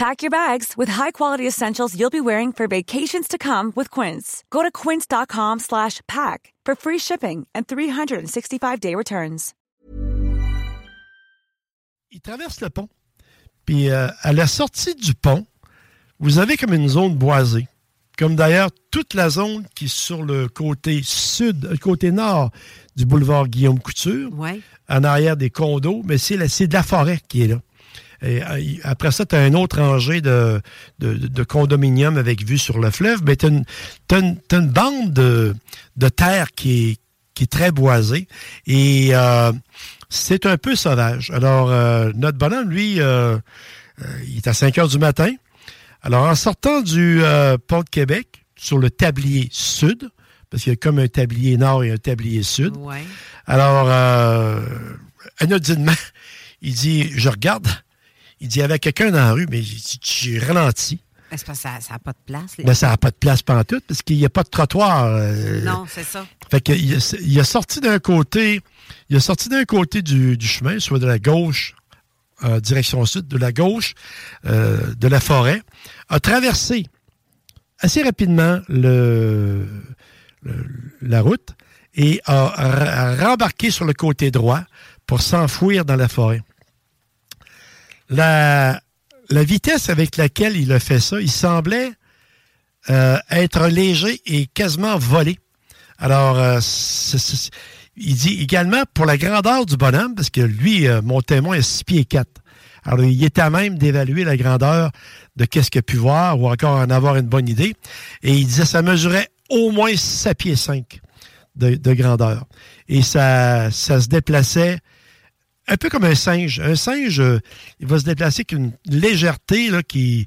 Pack your bags with high-quality essentials you'll be wearing for vacations to come with Quince. Go to quince.com slash pack for free shipping and 365-day returns. Il traverse le pont. Puis euh, à la sortie du pont, vous avez comme une zone boisée. Comme d'ailleurs toute la zone qui est sur le côté sud, le côté nord du boulevard Guillaume Couture, Ouais. en arrière des condos, mais c'est la- c'est de la forêt qui est là. Et, euh, après ça, tu as un autre rangée de, de, de condominiums avec vue sur le fleuve, mais tu as, une t'as une bande de, de terre qui est, qui est très boisée. Et euh, c'est un peu sauvage. Alors, euh, notre bonhomme, lui, euh, euh, il est à 5 heures du matin. Alors, en sortant du euh, pont de Québec, sur le tablier sud, parce qu'il y a comme un tablier nord et un tablier sud, Ouais. alors, euh, anodinement, il dit, je regarde, il dit, il y avait quelqu'un dans la rue, mais j'ai ralenti. Ben, C'est parce que ça n'a pas de place. Mais ça n'a pas de place pantoute, parce qu'il n'y a pas de trottoir. euh, Non, c'est ça. fait que il, a- il a sorti d'un côté, il a sorti d'un côté du, du chemin, soit de la gauche, euh, direction sud, de la gauche, euh, de la forêt, a traversé assez rapidement le, le- la route et a, a rembarqué sur le côté droit pour s'enfouir dans la forêt. La, vitesse avec laquelle il a fait ça, il semblait euh, être léger et quasiment volé. Alors, euh, il dit également pour la grandeur du bonhomme, parce que lui, euh, mon témoin est 6 pieds 4. Alors, il est à même d'évaluer la grandeur de qu'est-ce qu'il a pu voir ou encore en avoir une bonne idée. Et il disait ça mesurait au moins 7 pieds 5 de, de grandeur. Et ça, ça se déplaçait un peu comme un singe. Un singe, euh, il va se déplacer avec une légèreté qui,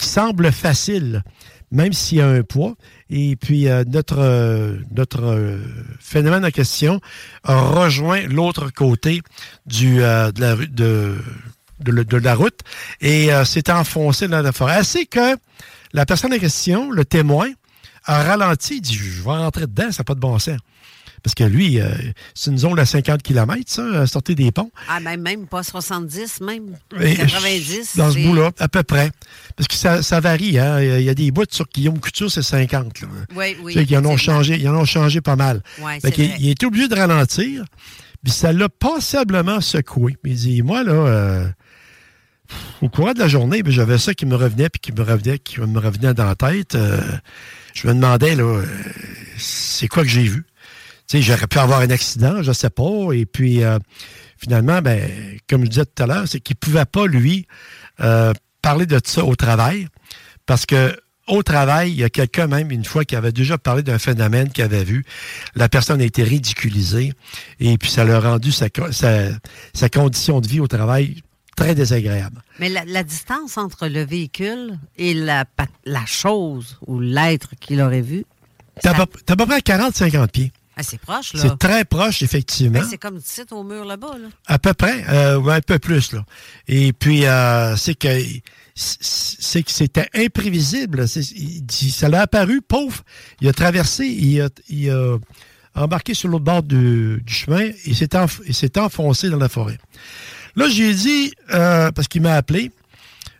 semble facile, même s'il y a un poids. Et puis, euh, notre, euh, phénomène en question rejoint l'autre côté du, de, la, route et s'est enfoncé dans la forêt. Ainsi que la personne en question, le témoin, a ralenti. Il dit Je vais rentrer dedans, ça n'a pas de bon sens. Parce que lui, euh, c'est une zone à 50 km, ça, à sortir des ponts. Ah, ben, même pas 70, même. Et 90. Dans ce bout-là, à peu près. Parce que ça, ça varie. Hein? Il y a des bouts sur Guillaume Couture, c'est 50. Là. Oui, oui. Ils, en ont changé, ils en ont changé pas mal. Ouais, Fait vrai. il est obligé de ralentir. Puis ça l'a passablement secoué. Mais il dit, moi, là, euh, au courant de la journée, ben, j'avais ça qui me revenait, puis qui me revenait, qui me revenait dans la tête. Euh, je me demandais, là, c'est quoi que j'ai vu? Sais, j'aurais pu avoir un accident, je sais pas. Et puis, euh, finalement, ben, comme je disais tout à l'heure, c'est qu'il pouvait pas, lui, euh, parler de ça au travail. Parce que au travail, il y a quelqu'un même, une fois, qui avait déjà parlé d'un phénomène qu'il avait vu. La personne a été ridiculisée. Et puis, ça l'a rendu sa, sa, sa condition de vie au travail très désagréable. Mais la, la distance entre le véhicule et la, chose ou l'être qu'il aurait vu, T'as ça- à peu près 40-50 pieds. C'est proche, là. C'est très proche, effectivement. Ben, c'est comme site au mur là-bas, là. À peu près, euh, un peu plus là. Et puis euh, c'est que c'est que c'était imprévisible. Il ça l'a apparu, pauvre. Il a traversé, il a, il a embarqué sur l'autre bord du, du chemin et s'est enf- et s'est enfoncé dans la forêt. Là, j'ai dit euh, parce qu'il m'a appelé.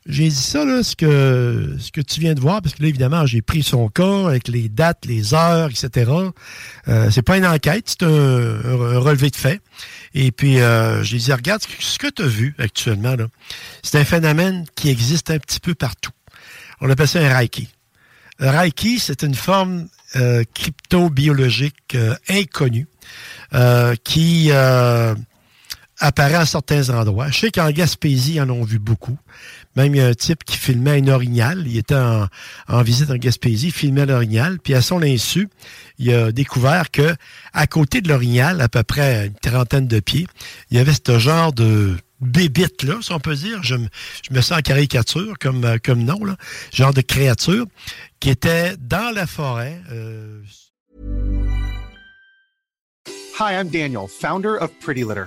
J'ai dit ça, là, ce que, ce que tu viens de voir, parce que là, évidemment, j'ai pris son cas avec les dates, les heures, etc. Euh, c'est pas une enquête, c'est un, un- relevé de fait. Et puis, euh, j'ai dit, regarde, ce que, tu as vu actuellement, là, c'est un phénomène qui existe un petit peu partout. On appelle ça un reiki. Reiki, c'est une forme euh, cryptobiologique euh, inconnue qui apparaît à certains endroits. Je sais qu'en Gaspésie, ils en ont vu beaucoup. Même il y a un type qui filmait un orignal. Il était en, visite en Gaspésie, il filmait l'orignal. Puis à son insu, il a découvert que à côté de l'orignal, à peu près une trentaine de pieds, il y avait ce genre de bébite là, si on peut dire. Je, me sens en caricature comme, euh, comme nom, là. genre de créature qui était dans la forêt. Euh... Hi, I'm Daniel, founder of Pretty Litter.